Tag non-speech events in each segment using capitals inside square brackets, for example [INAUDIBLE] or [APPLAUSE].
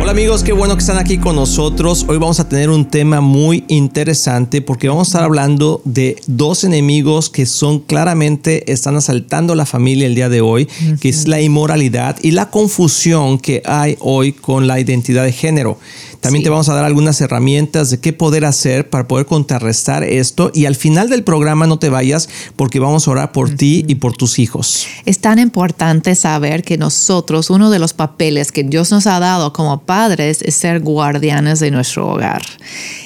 Hola amigos, qué bueno que están aquí con nosotros. Hoy vamos a tener un tema muy interesante porque vamos a estar hablando de dos enemigos que son claramente están asaltando la familia el día de hoy, que es la inmoralidad y la confusión que hay hoy con la identidad de género. También te vamos a dar algunas herramientas de qué poder hacer para poder contrarrestar esto y al final del programa no te vayas porque vamos a orar por ti y por tus hijos. Es tan importante saber que nosotros, uno de los papeles que Dios nos ha dado como padres es ser guardianes de nuestro hogar.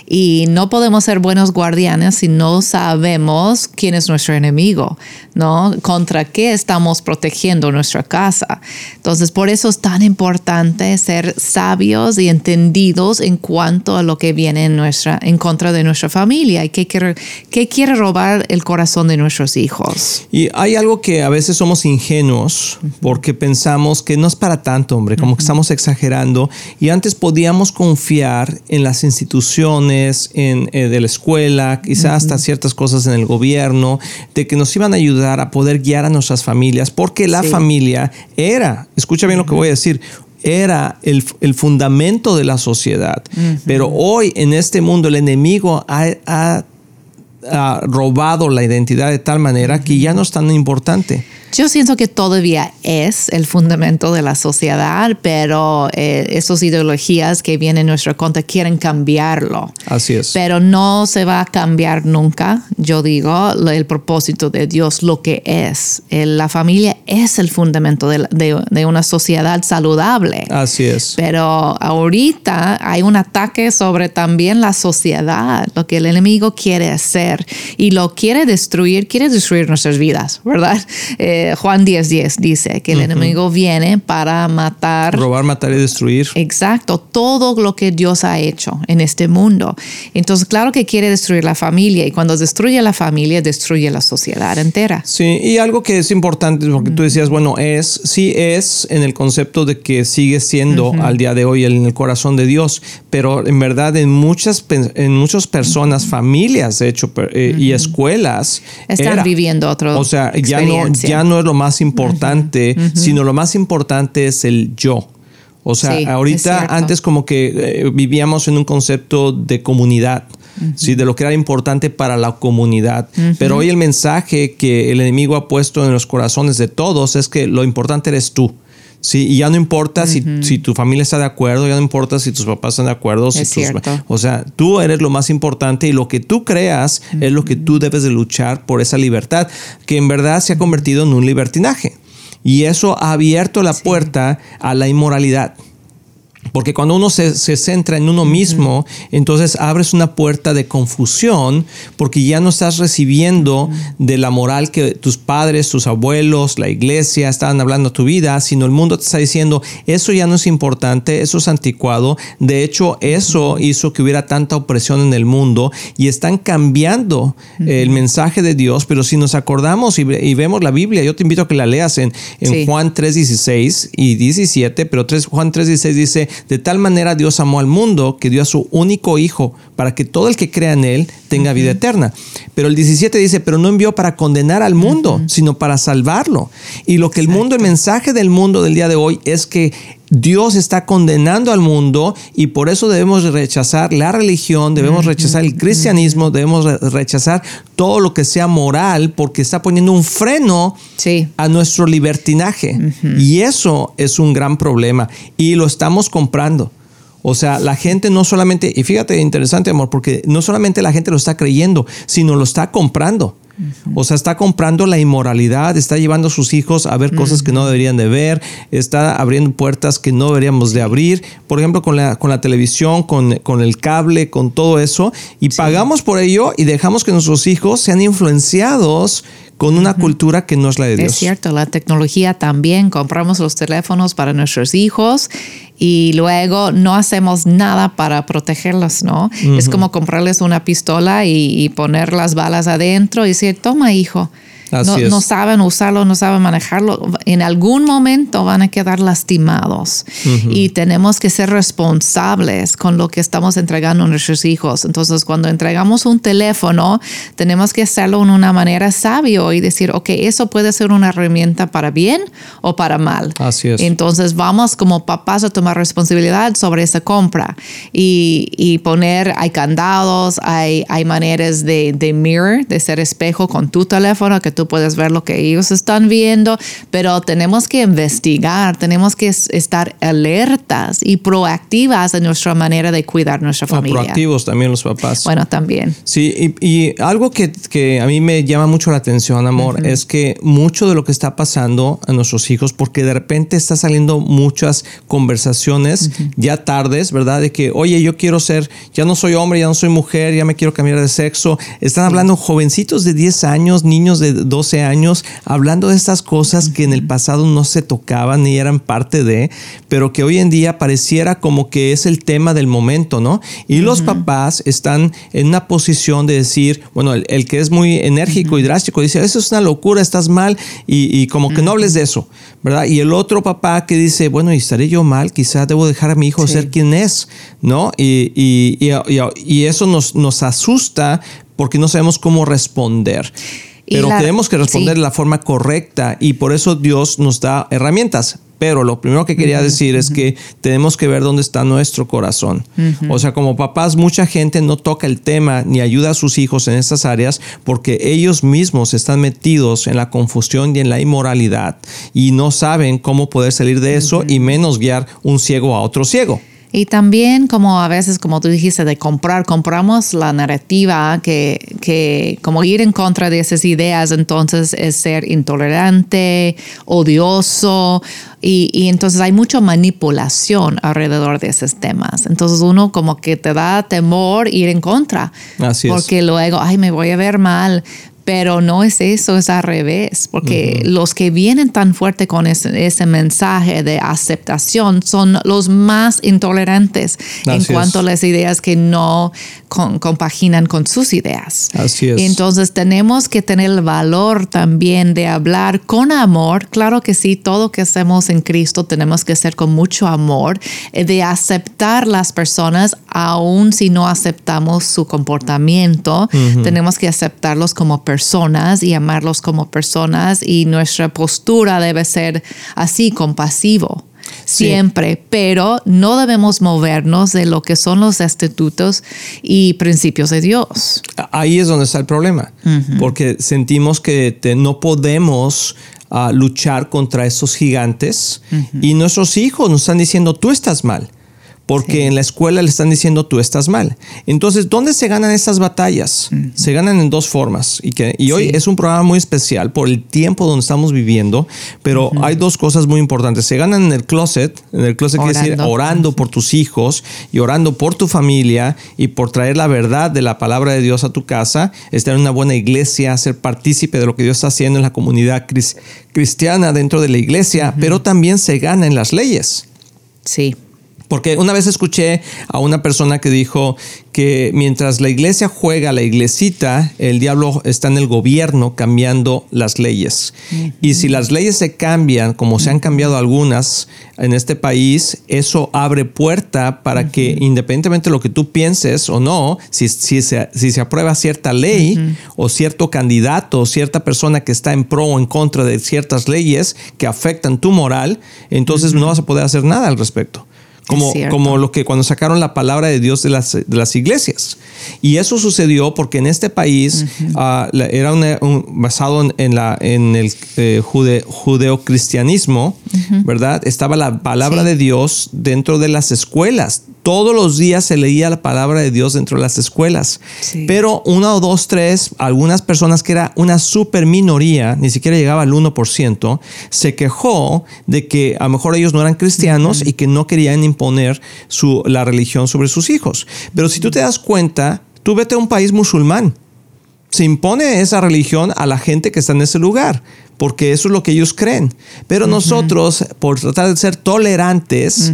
Y no podemos ser buenos guardianes si no sabemos quién es nuestro enemigo, ¿no? Contra qué estamos protegiendo nuestra casa. Entonces, por eso es tan importante ser sabios y entendidos en cuanto a lo que viene en, nuestra, en contra de nuestra familia y qué quiere, qué quiere robar el corazón de nuestros hijos. Y hay algo que a veces somos ingenuos porque pensamos que no es para tanto, hombre, como que estamos exagerando. Y antes podíamos confiar en las instituciones, en, eh, de la escuela, quizás hasta ciertas cosas en el gobierno, de que nos iban a ayudar a poder guiar a nuestras familias, porque la familia era, escucha bien lo que voy a decir, era el, fundamento de la sociedad. Pero hoy en este mundo el enemigo ha, robado la identidad de tal manera que ya no es tan importante. Yo siento que todavía es el fundamento de la sociedad, pero eh, esas ideologías que vienen en nuestra contra quieren cambiarlo. Así es. Pero no se va a cambiar nunca, yo digo, el propósito de Dios, lo que es. la familia es el fundamento de, de, una sociedad saludable. Así es. Pero ahorita hay un ataque sobre también la sociedad, lo que el enemigo quiere hacer y lo quiere destruir, quiere destruir nuestras vidas, ¿verdad? [LAUGHS] Eh, Juan 10:10 10 dice que el enemigo viene para matar. Robar, matar y destruir. Exacto, todo lo que Dios ha hecho en este mundo. Entonces, claro que quiere destruir la familia y cuando destruye la familia, destruye la sociedad entera. Sí, y algo que es importante, porque tú decías, bueno, es, sí es en el concepto de que sigue siendo al día de hoy en el corazón de Dios, pero en verdad en muchas, en muchas personas, familias, de hecho, eh, y escuelas. Están viviendo otro. O sea, ya no, ya no no es lo más importante, sino lo más importante es el yo. O sea, ahorita antes como que eh, vivíamos en un concepto de comunidad. Sí, de lo que era importante para la comunidad. Pero hoy el mensaje que el enemigo ha puesto en los corazones de todos es que lo importante eres tú. Sí, y ya no importa si, si, tu familia está de acuerdo, ya no importa si tus papás están de acuerdo. Si o sea, tú eres lo más importante y lo que tú creas es lo que tú debes de luchar por esa libertad, que en verdad se ha convertido en un libertinaje. Y eso ha abierto la puerta a la inmoralidad. Porque cuando uno se, centra en uno mismo, entonces abres una puerta de confusión porque ya no estás recibiendo de la moral que tus padres, tus abuelos, la iglesia estaban hablando a tu vida, sino el mundo te está diciendo, eso ya no es importante, eso es anticuado. De hecho, eso hizo que hubiera tanta opresión en el mundo y están cambiando el mensaje de Dios. Pero si nos acordamos y, vemos la Biblia, yo te invito a que la leas en, en Juan 3, 16 y 17, pero 3, Juan 3, 16 dice, de tal manera Dios amó al mundo que dio a su único Hijo para que todo el que crea en Él tenga vida eterna. Pero el 17 dice, pero no envió para condenar al mundo, sino para salvarlo. Y lo que el mundo, el mensaje del mundo del día de hoy es que Dios está condenando al mundo y por eso debemos rechazar la religión, debemos rechazar el cristianismo, debemos rechazar todo lo que sea moral porque está poniendo un freno a nuestro libertinaje. Y eso es un gran problema y lo estamos comprando. O sea, la gente no solamente, y fíjate, interesante amor, porque no solamente la gente lo está creyendo, sino lo está comprando. O sea, está comprando la inmoralidad, está llevando a sus hijos a ver cosas que no deberían de ver, está abriendo puertas que no deberíamos de abrir, por ejemplo, con la, con la televisión, con, con el cable, con todo eso, y pagamos por ello y dejamos que nuestros hijos sean influenciados con una cultura que no es la de Dios. Es cierto, la tecnología también, compramos los teléfonos para nuestros hijos y luego no hacemos nada para protegerlos, ¿no? Es como comprarles una pistola y, poner las balas adentro y decir, toma hijo, no, saben usarlo, no saben manejarlo, en algún momento van a quedar lastimados y tenemos que ser responsables con lo que estamos entregando a nuestros hijos. Entonces, cuando entregamos un teléfono, tenemos que hacerlo en una manera sabio y decir, ok, eso puede ser una herramienta para bien o para mal. Así es. Entonces, vamos como papás a tomar responsabilidad sobre esa compra y, y poner, hay candados, hay, hay maneras de, de mirror, de ser espejo con tu teléfono, que tú puedes ver lo que ellos están viendo, pero tenemos que investigar, tenemos que estar alertas y proactivas en nuestra manera de cuidar nuestra familia. proactivos también los papás. Bueno, también. Sí, y, algo que, que, a mí me llama mucho la atención, amor, es que mucho de lo que está pasando a nuestros hijos, porque de repente está saliendo muchas conversaciones ya tardes, ¿verdad? De que, oye, yo quiero ser, ya no soy hombre, ya no soy mujer, ya me quiero cambiar de sexo. Están hablando jovencitos de 10 años, niños de 12 años, hablando de estas cosas que en el pasado no se tocaban ni eran parte de, pero que hoy en día pareciera como que es el tema del momento, ¿no? Y los papás están en una posición de decir, bueno, el, que es muy enérgico y drástico dice, eso es una locura, estás mal y, como que no hables de eso, ¿verdad? Y el otro papá que dice, bueno, ¿y estaré yo mal? Quizás debo dejar a mi hijo ser quien es, ¿no? Y, y eso nos, nos asusta porque no sabemos cómo responder. Pero tenemos que responder de la forma correcta y por eso Dios nos da herramientas. Pero lo primero que quería decir es que tenemos que ver dónde está nuestro corazón. O sea, como papás, mucha gente no toca el tema ni ayuda a sus hijos en estas áreas porque ellos mismos están metidos en la confusión y en la inmoralidad y no saben cómo poder salir de eso y menos guiar un ciego a otro ciego. Y también como a veces, como tú dijiste, de comprar, compramos la narrativa que, que como ir en contra de esas ideas, entonces es ser intolerante, odioso, y, y, entonces hay mucha manipulación alrededor de esos temas. Entonces uno como que te da temor ir en contra. Así porque luego, ay, me voy a ver mal. Pero no es eso, es al revés, porque los que vienen tan fuerte con ese, mensaje de aceptación son los más intolerantes en cuanto a las ideas que no compaginan con sus ideas. Así es. Entonces tenemos que tener el valor también de hablar con amor. Claro que sí, todo que hacemos en Cristo tenemos que hacer con mucho amor, eh, de aceptar las personas aun si no aceptamos su comportamiento. Tenemos que aceptarlos como personas y amarlos como personas y nuestra postura debe ser así, compasivo. Siempre, pero no debemos movernos de lo que son los estatutos y principios de Dios. Ahí es donde está el problema, porque sentimos que no podemos ah, luchar contra esos gigantes y nuestros hijos nos están diciendo, tú estás mal porque en la escuela le están diciendo tú estás mal. Entonces, ¿dónde se ganan estas batallas? Se ganan en dos formas. Y, que, y hoy es un programa muy especial por el tiempo donde estamos viviendo, pero hay dos cosas muy importantes. Se ganan en el closet, en el closet quiere decir orando por tus hijos y orando por tu familia y por traer la verdad de la palabra de Dios a tu casa, estar en una buena iglesia, ser partícipe de lo que Dios está haciendo en la comunidad cristiana dentro de la iglesia, pero también se gana en las leyes. Sí. Porque una vez escuché a una persona que dijo que mientras la iglesia juega la iglesita, el diablo está en el gobierno cambiando las leyes. Y si las leyes se cambian, como se han cambiado algunas en este país, eso abre puerta para que independientemente de lo que tú pienses o no, si, si, se, si se aprueba cierta ley o cierto candidato o cierta persona que está en pro o en contra de ciertas leyes que afectan tu moral, entonces no vas a poder hacer nada al respecto. Como, como lo que cuando sacaron la palabra de Dios de las, de las iglesias. Y eso sucedió porque en este país ah, era basado en, la, en el eh, judeocristianismo, ¿verdad? Estaba la palabra de Dios dentro de las escuelas. Todos los días se leía la palabra de Dios dentro de las escuelas. Pero una o dos, tres, algunas personas que era una super minoría, ni siquiera llegaba al 1%, se quejó de que a lo mejor ellos no eran cristianos y que no querían imponer su, la religión sobre sus hijos. Pero si tú te das cuenta, tú vete a un país musulmán. Se impone esa religión a la gente que está en ese lugar, porque eso es lo que ellos creen. Pero nosotros, por tratar de ser tolerantes,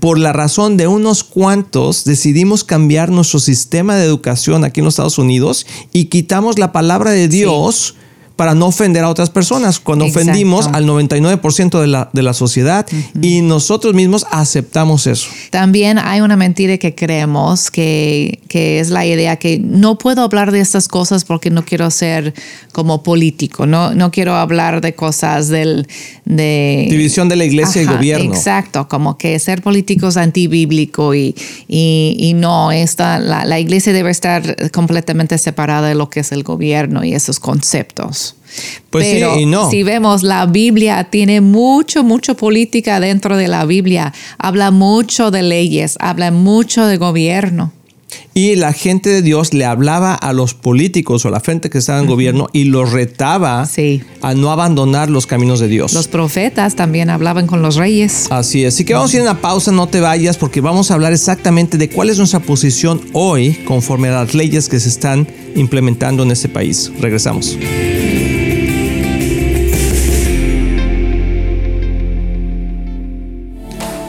por la razón de unos cuantos, decidimos cambiar nuestro sistema de educación aquí en los Estados Unidos y quitamos la palabra de Dios para no ofender a otras personas, cuando ofendimos al 99% de la, de la sociedad y nosotros mismos aceptamos eso. También hay una mentira que creemos que, que, es la idea que no puedo hablar de estas cosas porque no quiero ser como político, no, no quiero hablar de cosas del... De, División de la iglesia y gobierno. Exacto, como que ser político es antibíblico y, y, y no, esta, la, la iglesia debe estar completamente separada de lo que es el gobierno y esos conceptos. Pues Pero sí, no. si vemos, la Biblia tiene mucho, mucho política dentro de la Biblia. Habla mucho de leyes, habla mucho de gobierno. Y la gente de Dios le hablaba a los políticos o a la gente que estaba en gobierno y los retaba a no abandonar los caminos de Dios. Los profetas también hablaban con los reyes. Así es. Así que vamos a ir a una pausa, no te vayas, porque vamos a hablar exactamente de cuál es nuestra posición hoy conforme a las leyes que se están implementando en este país. Regresamos.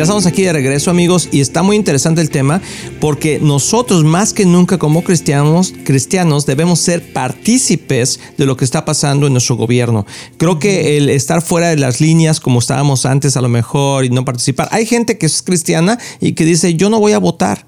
Ya estamos aquí de regreso amigos y está muy interesante el tema porque nosotros más que nunca como cristianos, cristianos debemos ser partícipes de lo que está pasando en nuestro gobierno. Creo que el estar fuera de las líneas como estábamos antes a lo mejor y no participar. Hay gente que es cristiana y que dice yo no voy a votar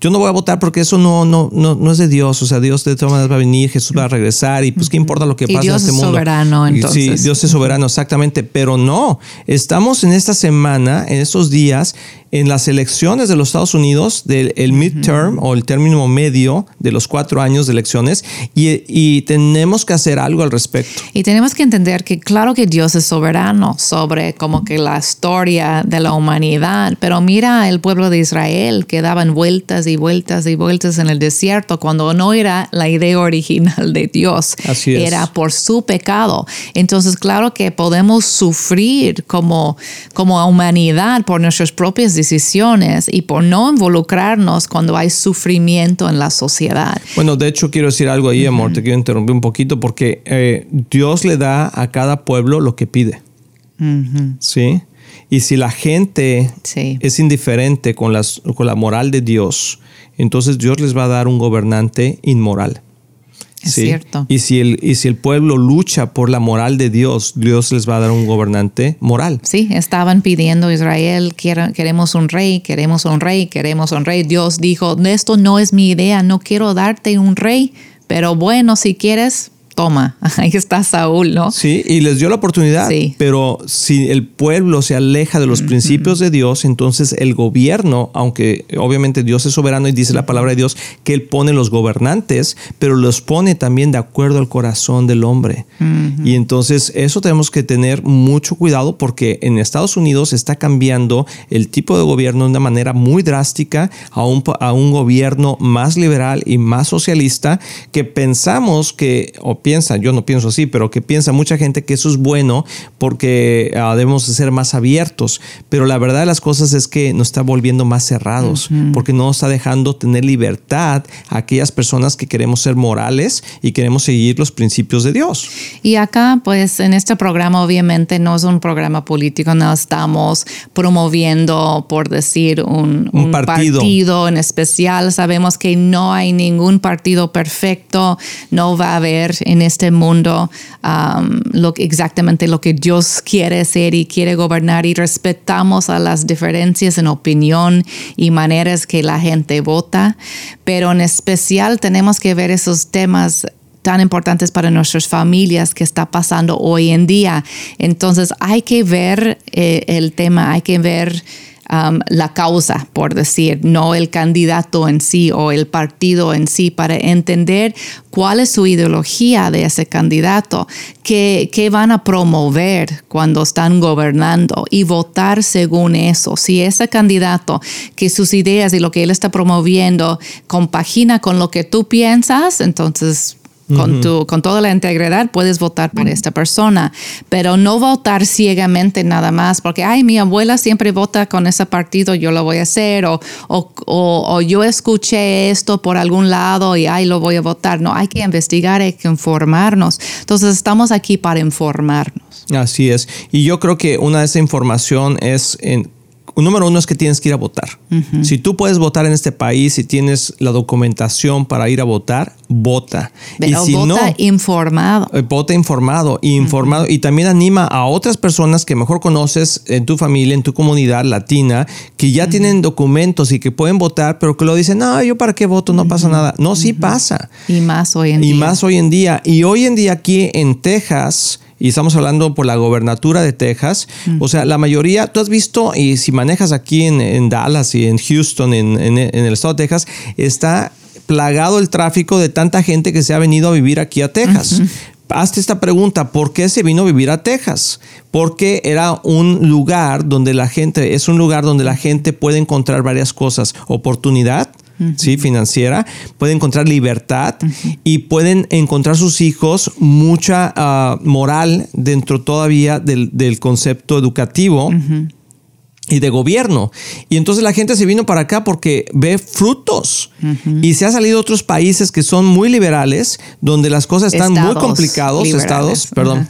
yo no voy a votar porque eso no, no, no, no es de Dios. O sea, Dios de todas maneras va a venir, Jesús va a regresar y pues qué importa lo que pasa en este mundo. Dios es soberano, entonces. Sí, Dios es soberano, exactamente. Pero no, estamos en esta semana, en estos días, en las elecciones de los Estados Unidos, del el midterm o el término medio de los cuatro años de elecciones, y, y, tenemos que hacer algo al respecto. Y tenemos que entender que claro que Dios es soberano sobre como que la historia de la humanidad, pero mira el pueblo de Israel que daban vueltas y vueltas y vueltas en el desierto cuando no era la idea original de Dios, Así es. era por su pecado. Entonces, claro que podemos sufrir como, como humanidad por nuestras propias decisiones y por no involucrarnos cuando hay sufrimiento en la sociedad. Bueno, de hecho quiero decir algo ahí, amor, te quiero interrumpir un poquito porque eh, Dios le da a cada pueblo lo que pide. ¿Sí? Y si la gente sí. es indiferente con, las, con la moral de Dios, entonces Dios les va a dar un gobernante inmoral. Es ¿sí? cierto. Y si, el, y si el pueblo lucha por la moral de Dios, Dios les va a dar un gobernante moral. Sí, estaban pidiendo a Israel, queremos un rey, queremos un rey, queremos un rey. Dios dijo, esto no es mi idea, no quiero darte un rey, pero bueno, si quieres, toma, [LAUGHS] ahí está Saúl, ¿no? Sí, y les dio la oportunidad, sí. pero si el pueblo se aleja de los principios de Dios, entonces el gobierno, aunque obviamente Dios es soberano y dice la palabra de Dios que Él pone los gobernantes, pero los pone también de acuerdo al corazón del hombre. Y entonces eso tenemos que tener mucho cuidado porque en Estados Unidos está cambiando el tipo de gobierno de una manera muy drástica a un, a un gobierno más liberal y más socialista que pensamos que, o piensa, yo no pienso así, pero que piensa mucha gente que eso es bueno porque ah, debemos ser más abiertos. Pero la verdad de las cosas es que nos está volviendo más cerrados porque no nos está dejando tener libertad a aquellas personas que queremos ser morales y queremos seguir los principios de Dios. Y acá, pues en este programa obviamente no es un programa político, no estamos promoviendo, por decir, un, partido. en especial. Sabemos que no hay ningún partido perfecto, no va a haber en este mundo um, lo, exactamente lo que Dios quiere ser y quiere gobernar y respetamos a las diferencias en opinión y maneras que la gente vota, pero en especial tenemos que ver esos temas tan importantes para nuestras familias que está pasando hoy en día. Entonces hay que ver eh, el tema, hay que ver Um, la causa, por decir, no el candidato en sí o el partido en sí, para entender cuál es su ideología de ese candidato, qué, qué van a promover cuando están gobernando y votar según eso. Si ese candidato, que sus ideas y lo que él está promoviendo compagina con lo que tú piensas, entonces con, tu, con toda la integridad puedes votar por esta persona, pero no votar ciegamente nada más porque, ay, mi abuela siempre vota con ese partido, yo lo voy a hacer, o, o, o, yo escuché esto por algún lado y, ay, lo voy a votar. No, hay que investigar, hay que informarnos. Entonces, estamos aquí para informarnos. Así es. Y yo creo que una de esa información es en número uno es que tienes que ir a votar. Si tú puedes votar en este país y tienes la documentación para ir a votar, vota. y si vota no, informado. Eh, vota informado informado. Y también anima a otras personas que mejor conoces en tu familia, en tu comunidad latina, que ya tienen documentos y que pueden votar, pero que lo dicen, no, yo para qué voto, no pasa nada. No, sí pasa. Y más hoy en día. Y más hoy en día. Y hoy en día aquí en Texas, y estamos hablando por la gobernatura de Texas. O sea, la mayoría, tú has visto, y si manejas aquí en, Dallas y en Houston, en, el estado de Texas, está plagado el tráfico de tanta gente que se ha venido a vivir aquí a Texas. Hazte esta pregunta, ¿por qué se vino a vivir a Texas? Porque era un lugar donde la gente, es un lugar donde la gente puede encontrar varias cosas, oportunidad, ¿sí? financiera, pueden encontrar libertad y pueden encontrar sus hijos mucha ah, moral dentro todavía del, concepto educativo. Y de gobierno. Y entonces la gente se vino para acá porque ve frutos. Y se ha salido a otros países que son muy liberales, donde las cosas están muy complicados, estados, perdón,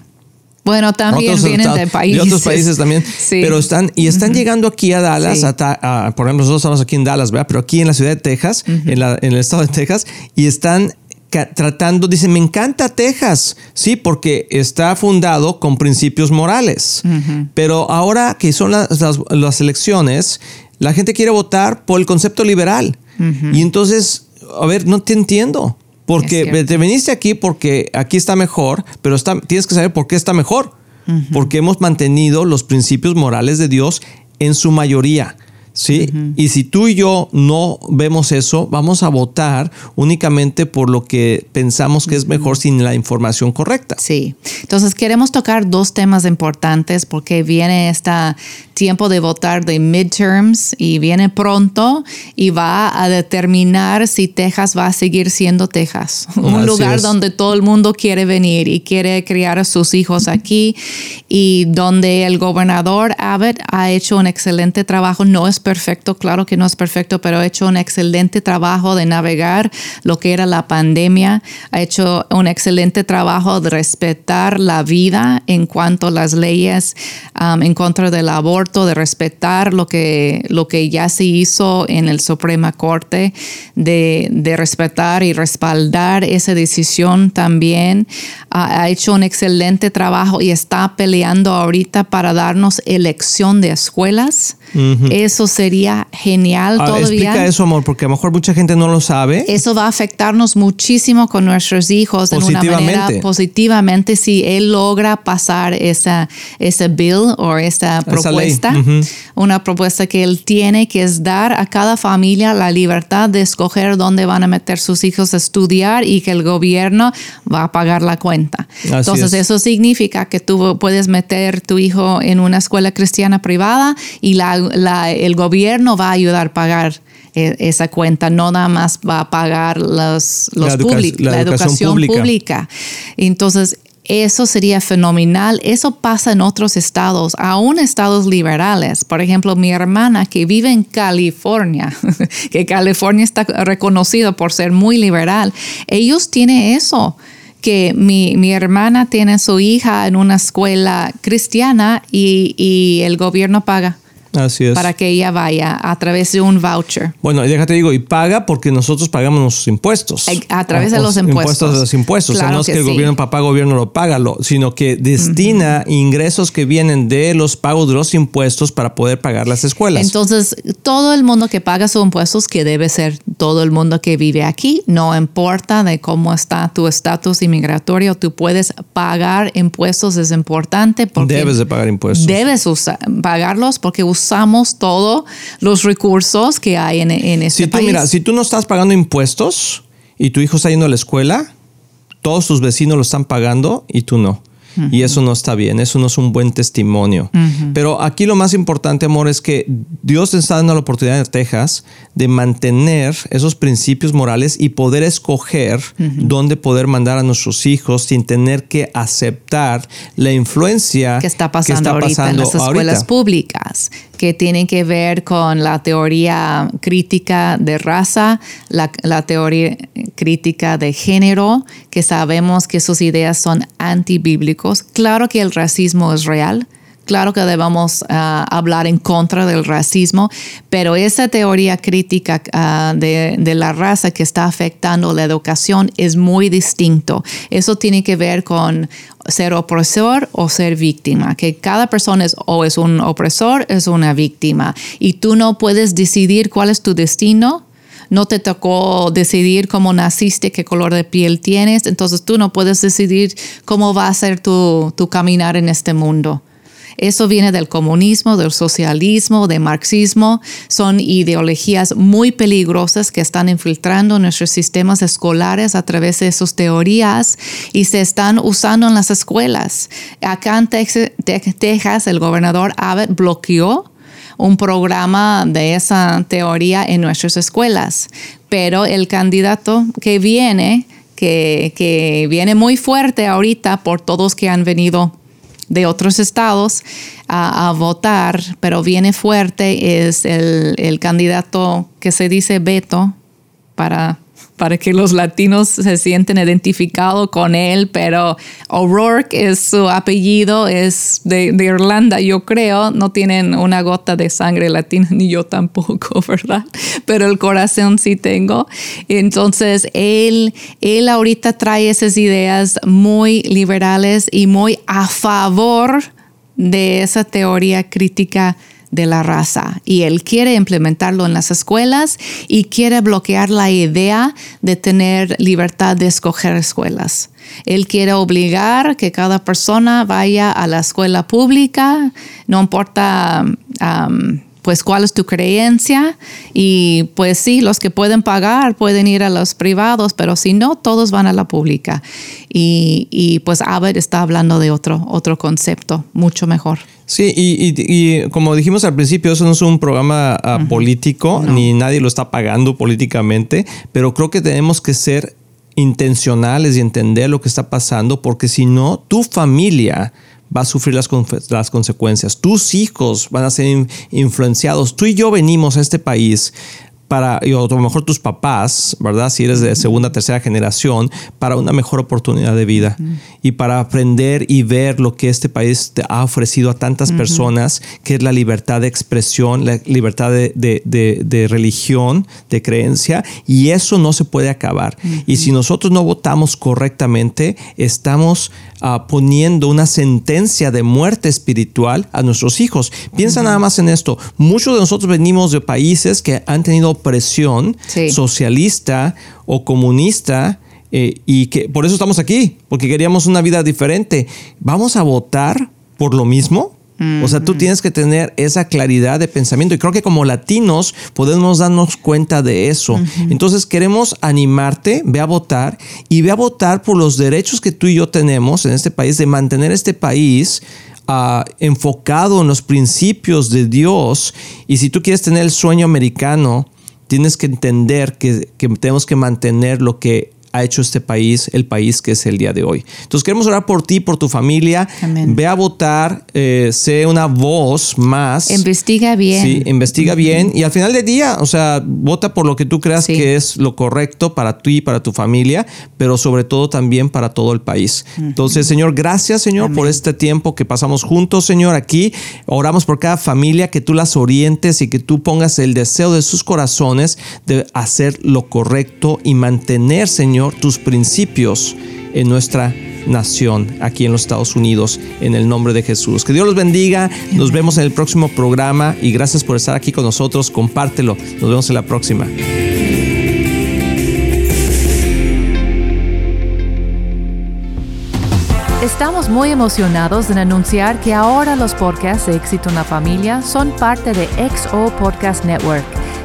bueno, también vienen de países. De otros países también. Pero están, y están llegando aquí a Dallas, por ejemplo, nosotros estamos aquí en Dallas, ¿verdad? Pero aquí en la ciudad de Texas, en, la, en el estado de Texas, y están tratando, dicen, me encanta Texas, sí, porque está fundado con principios morales. Pero ahora que son las, las, elecciones, la gente quiere votar por el concepto liberal. Y entonces, a ver, no te entiendo. Porque te viniste aquí porque aquí está mejor, pero está, tienes que saber por qué está mejor. Porque hemos mantenido los principios morales de Dios en su mayoría. ¿Sí? Y si tú y yo no vemos eso, vamos a votar únicamente por lo que pensamos que es mejor sin la información correcta. Sí. Entonces queremos tocar dos temas importantes porque viene este tiempo de votar de midterms y viene pronto y va a determinar si Texas va a seguir siendo Texas, [LAUGHS] un lugar donde todo el mundo quiere venir y quiere criar a sus hijos aquí y donde el gobernador Abbott ha hecho un excelente trabajo, no es perfecto, claro que no es perfecto, pero ha hecho un excelente trabajo de navegar lo que era la pandemia, ha hecho un excelente trabajo de respetar la vida en cuanto a las leyes um, en contra del aborto, de respetar lo que, lo que ya se hizo en el Suprema Corte, de, de respetar y respaldar esa decisión también. ha hecho un excelente trabajo y está peleando ahorita para darnos elección de escuelas Eso sería genial ah, todavía. Explica eso, amor, porque a lo mejor mucha gente no lo sabe. Eso va a afectarnos muchísimo con nuestros hijos de una manera positivamente si él logra pasar esa, esa bill o esa propuesta. Una propuesta que él tiene que es dar a cada familia la libertad de escoger dónde van a meter sus hijos a estudiar y que el gobierno va a pagar la cuenta. Entonces eso significa que tú puedes meter tu hijo en una escuela cristiana privada y la, el gobierno va a ayudar a pagar e, esa cuenta, no nada más va a pagar los, los la, la, educación, pública. Entonces, eso sería fenomenal. Eso pasa en otros estados, aún estados liberales. Por ejemplo, mi hermana que vive en California, [LAUGHS] que California está reconocido por ser muy liberal, ellos tienen eso que mi, mi, hermana tiene su hija en una escuela cristiana y, y el gobierno paga Así es. Para que ella vaya a través de un voucher. Bueno, y déjate digo, y paga porque nosotros pagamos nuestros impuestos. A, través de los impuestos. Impuestos de los impuestos. o sea, no es que, el gobierno, papá gobierno lo paga, sino que destina ingresos que vienen de los pagos de los impuestos para poder pagar las escuelas. Entonces, todo el mundo que paga sus impuestos, que debe ser todo el mundo que vive aquí, no importa de cómo está tu estatus inmigratorio, tú puedes pagar impuestos, es importante. Porque debes de pagar impuestos. Debes pagarlos porque usamos todos los recursos que hay en, en este si país. Mira, si tú no estás pagando impuestos y tu hijo está yendo a la escuela, todos tus vecinos lo están pagando y tú no. Y eso no está bien, eso no es un buen testimonio. Pero aquí lo más importante, amor, es que Dios te está dando la oportunidad en Texas de mantener esos principios morales y poder escoger dónde poder mandar a nuestros hijos sin tener que aceptar la influencia que está pasando, ahorita en las escuelas públicas que tienen que ver con la teoría crítica de raza, la, la, teoría crítica de género, que sabemos que sus ideas son Claro que el racismo es real, Claro que debemos ah, hablar en contra del racismo, pero esa teoría crítica ah, de, de, la raza que está afectando la educación es muy distinto. Eso tiene que ver con ser opresor o ser víctima, que cada persona es o es un opresor, es una víctima, y tú no puedes decidir cuál es tu destino no te tocó decidir cómo naciste, qué color de piel tienes, entonces tú no puedes decidir cómo va a ser tu, tu caminar en este mundo. Eso viene del comunismo, del socialismo, del marxismo. Son ideologías muy peligrosas que están infiltrando nuestros sistemas escolares a través de sus teorías y se están usando en las escuelas. Acá en Texas, el gobernador Abbott bloqueó un programa de esa teoría en nuestras escuelas, pero el candidato que viene, que, que viene muy fuerte ahorita por todos que han venido de otros estados a, votar, pero viene fuerte, es el, el candidato que se dice Beto para para que los latinos se sienten identificados con él, pero O'Rourke es su apellido, es de, Irlanda, yo creo, no tienen una gota de sangre latina, [LAUGHS] ni yo tampoco, [LAUGHS] ¿verdad? Pero el corazón sí tengo. Entonces, él, él ahorita trae esas ideas muy liberales y muy a favor de esa teoría crítica de la raza y él quiere implementarlo en las escuelas y quiere bloquear la idea de tener libertad de escoger escuelas. Él quiere obligar que cada persona vaya a la escuela pública, no importa pues cuál es tu creencia y pues sí, los que pueden pagar pueden ir a los privados, pero si no, todos van a la pública. Y, pues Abbott está hablando de otro, otro concepto mucho mejor. Sí, y, como dijimos al principio, eso no es un programa ah, político, ni nadie lo está pagando políticamente, pero creo que tenemos que ser intencionales y entender lo que está pasando, porque si no, tu familia va a sufrir las, las consecuencias, tus hijos van a ser influenciados. Tú y yo venimos a este país para, y a lo mejor tus papás, ¿verdad? Si eres de segunda, tercera generación, para una mejor oportunidad de vida y para aprender y ver lo que este país te ha ofrecido a tantas personas, que es la libertad de expresión, la libertad de, religión, de creencia, y eso no se puede acabar. Y si nosotros no votamos correctamente, estamos ah, poniendo una sentencia de muerte espiritual a nuestros hijos. Piensa nada más en esto. Muchos de nosotros venimos de países que han tenido opresión socialista o comunista eh, y que por eso estamos aquí, porque queríamos una vida diferente. ¿Vamos a votar por lo mismo? O sea, tú tienes que tener esa claridad de pensamiento y creo que como latinos podemos darnos cuenta de eso. Entonces queremos animarte, ve a votar y ve a votar por los derechos que tú y yo tenemos en este país de mantener este país enfocado en los principios de Dios. Y si tú quieres tener el sueño americano, tienes que entender que, que tenemos que mantener lo que ha hecho este país el país que es el día de hoy. Entonces queremos orar por ti, por tu familia. Ve a votar, eh, sé una voz más. Investiga bien. Sí, investiga bien y al final del día, o sea, vota por lo que tú creas que es lo correcto para ti y para tu familia, pero sobre todo también para todo el país. Entonces, Señor, gracias, Señor, por este tiempo que pasamos juntos, Señor, aquí. Oramos por cada familia, que tú las orientes y que tú pongas el deseo de sus corazones de hacer lo correcto y mantener, Tus principios en nuestra nación, aquí en los Estados Unidos, en el nombre de Jesús. Que Dios los bendiga, nos vemos en el próximo programa y gracias por estar aquí con nosotros, compártelo, nos vemos en la próxima. Estamos muy emocionados en anunciar que ahora los podcasts de Éxito en la Familia son parte de XO Podcast Network